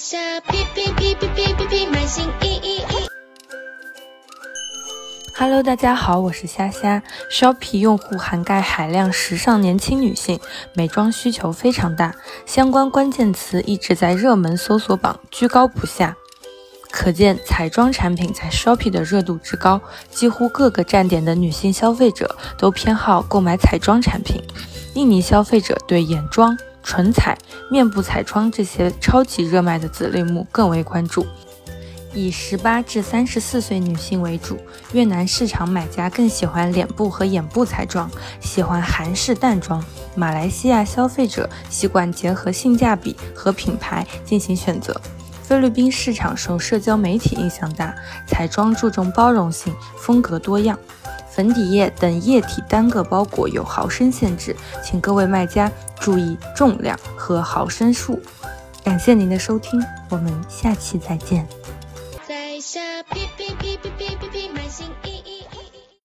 下哔哔哔哔哔哔哔，满心意意意。Hello，大家好，我是虾虾。Shopee 用户涵盖海量时尚年轻女性，美妆需求非常大，相关关键词一直在热门搜索榜居高不下。可见彩妆产品在 Shopee 的热度之高，几乎各个站点的女性消费者都偏好购买彩妆产品。印尼消费者对眼妆、唇彩、面部彩妆这些超级热卖的子类目更为关注，以十八至三十四岁女性为主。越南市场买家更喜欢脸部和眼部彩妆，喜欢韩式淡妆。马来西亚消费者习惯结合性价比和品牌进行选择。菲律宾市场受社交媒体影响大，彩妆注重包容性，风格多样。粉底液等液体单个包裹有毫升限制，请各位卖家注意重量和毫升数。感谢您的收听，我们下期再见。在下哔哔哔哔哔